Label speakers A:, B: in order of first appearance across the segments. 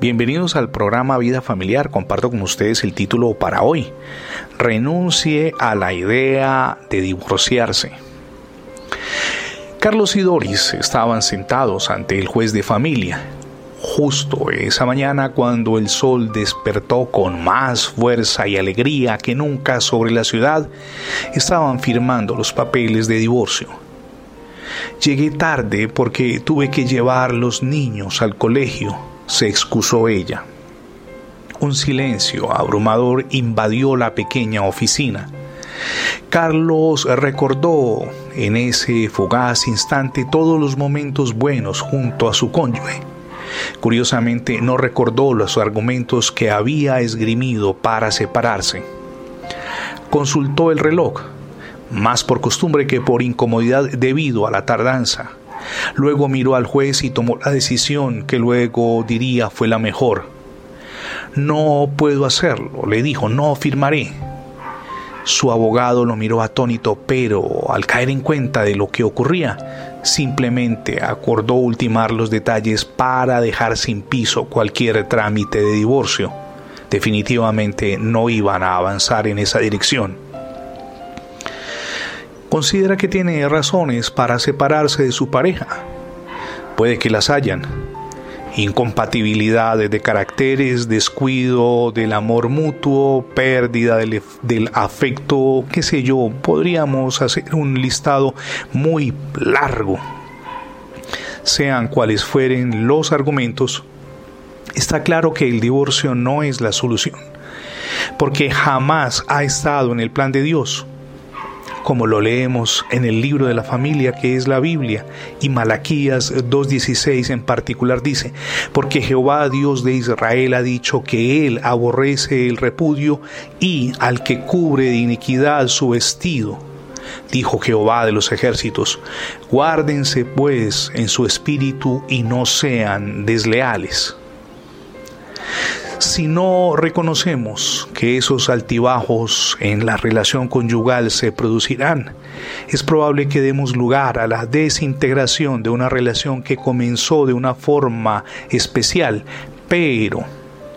A: Bienvenidos al programa Vida Familiar. Comparto con ustedes el título para hoy. Renuncie a la idea de divorciarse. Carlos y Doris estaban sentados ante el juez de familia. Justo esa mañana cuando el sol despertó con más fuerza y alegría que nunca sobre la ciudad, estaban firmando los papeles de divorcio. Llegué tarde porque tuve que llevar los niños al colegio se excusó ella. Un silencio abrumador invadió la pequeña oficina. Carlos recordó en ese fugaz instante todos los momentos buenos junto a su cónyuge. Curiosamente no recordó los argumentos que había esgrimido para separarse. Consultó el reloj, más por costumbre que por incomodidad debido a la tardanza. Luego miró al juez y tomó la decisión que luego diría fue la mejor. No puedo hacerlo, le dijo, no firmaré. Su abogado lo miró atónito, pero al caer en cuenta de lo que ocurría, simplemente acordó ultimar los detalles para dejar sin piso cualquier trámite de divorcio. Definitivamente no iban a avanzar en esa dirección considera que tiene razones para separarse de su pareja. Puede que las hayan. Incompatibilidades de caracteres, descuido del amor mutuo, pérdida del, afecto, qué sé yo, podríamos hacer un listado muy largo. Sean cuales fueren los argumentos, está claro que el divorcio no es la solución, porque jamás ha estado en el plan de Dios como lo leemos en el libro de la familia que es la Biblia, y Malaquías 2.16 en particular dice, porque Jehová Dios de Israel ha dicho que él aborrece el repudio y al que cubre de iniquidad su vestido. Dijo Jehová de los ejércitos, guárdense pues en su espíritu y no sean desleales si no reconocemos que esos altibajos en la relación conyugal se producirán, es probable que demos lugar a la desintegración de una relación que comenzó de una forma especial, pero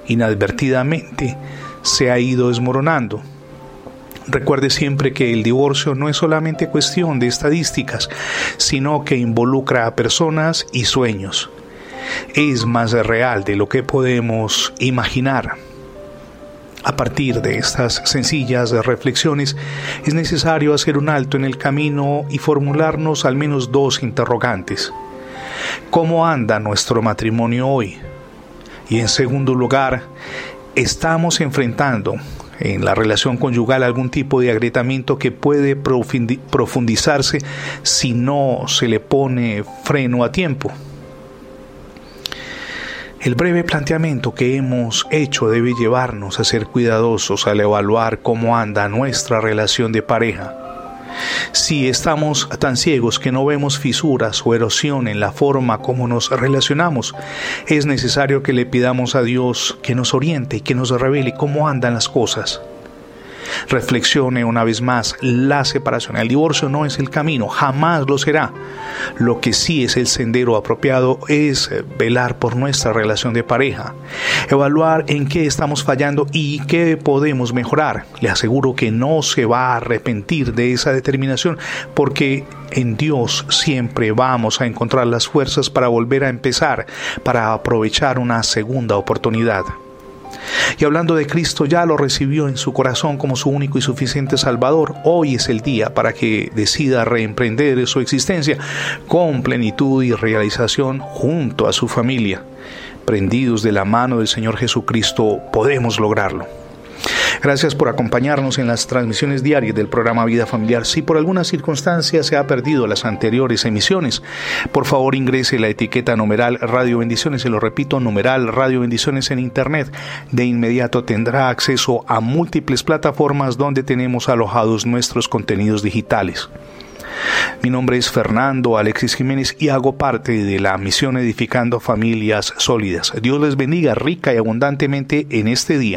A: inadvertidamente se ha ido desmoronando. Recuerde siempre que el divorcio no es solamente cuestión de estadísticas, sino que involucra a personas y sueños es más real de lo que podemos imaginar. A partir de estas sencillas reflexiones es necesario hacer un alto en el camino y formularnos al menos dos interrogantes. ¿Cómo anda nuestro matrimonio hoy? Y en segundo lugar, ¿estamos enfrentando en la relación conyugal algún tipo de agrietamiento que puede profundizarse si no se le pone freno a tiempo? El breve planteamiento que hemos hecho debe llevarnos a ser cuidadosos al evaluar cómo anda nuestra relación de pareja. Si estamos tan ciegos que no vemos fisuras o erosión en la forma como nos relacionamos, es necesario que le pidamos a Dios que nos oriente y que nos revele cómo andan las cosas. Reflexione una vez más, la separación, el divorcio no es el camino, jamás lo será. Lo que sí es el sendero apropiado es velar por nuestra relación de pareja, evaluar en qué estamos fallando y qué podemos mejorar. Le aseguro que no se va a arrepentir de esa determinación porque en Dios siempre vamos a encontrar las fuerzas para volver a empezar, para aprovechar una segunda oportunidad. Y hablando de Cristo, ya lo recibió en su corazón como su único y suficiente Salvador. Hoy es el día para que decida reemprender su existencia con plenitud y realización junto a su familia. Prendidos de la mano del Señor Jesucristo, podemos lograrlo. Gracias por acompañarnos en las transmisiones diarias del programa Vida Familiar. Si por alguna circunstancia se ha perdido las anteriores emisiones, por favor ingrese la etiqueta numeral Radio Bendiciones, se lo repito, numeral Radio Bendiciones en Internet. De inmediato tendrá acceso a múltiples plataformas donde tenemos alojados nuestros contenidos digitales. Mi nombre es Fernando Alexis Jiménez y hago parte de la misión Edificando Familias Sólidas. Dios les bendiga rica y abundantemente en este día.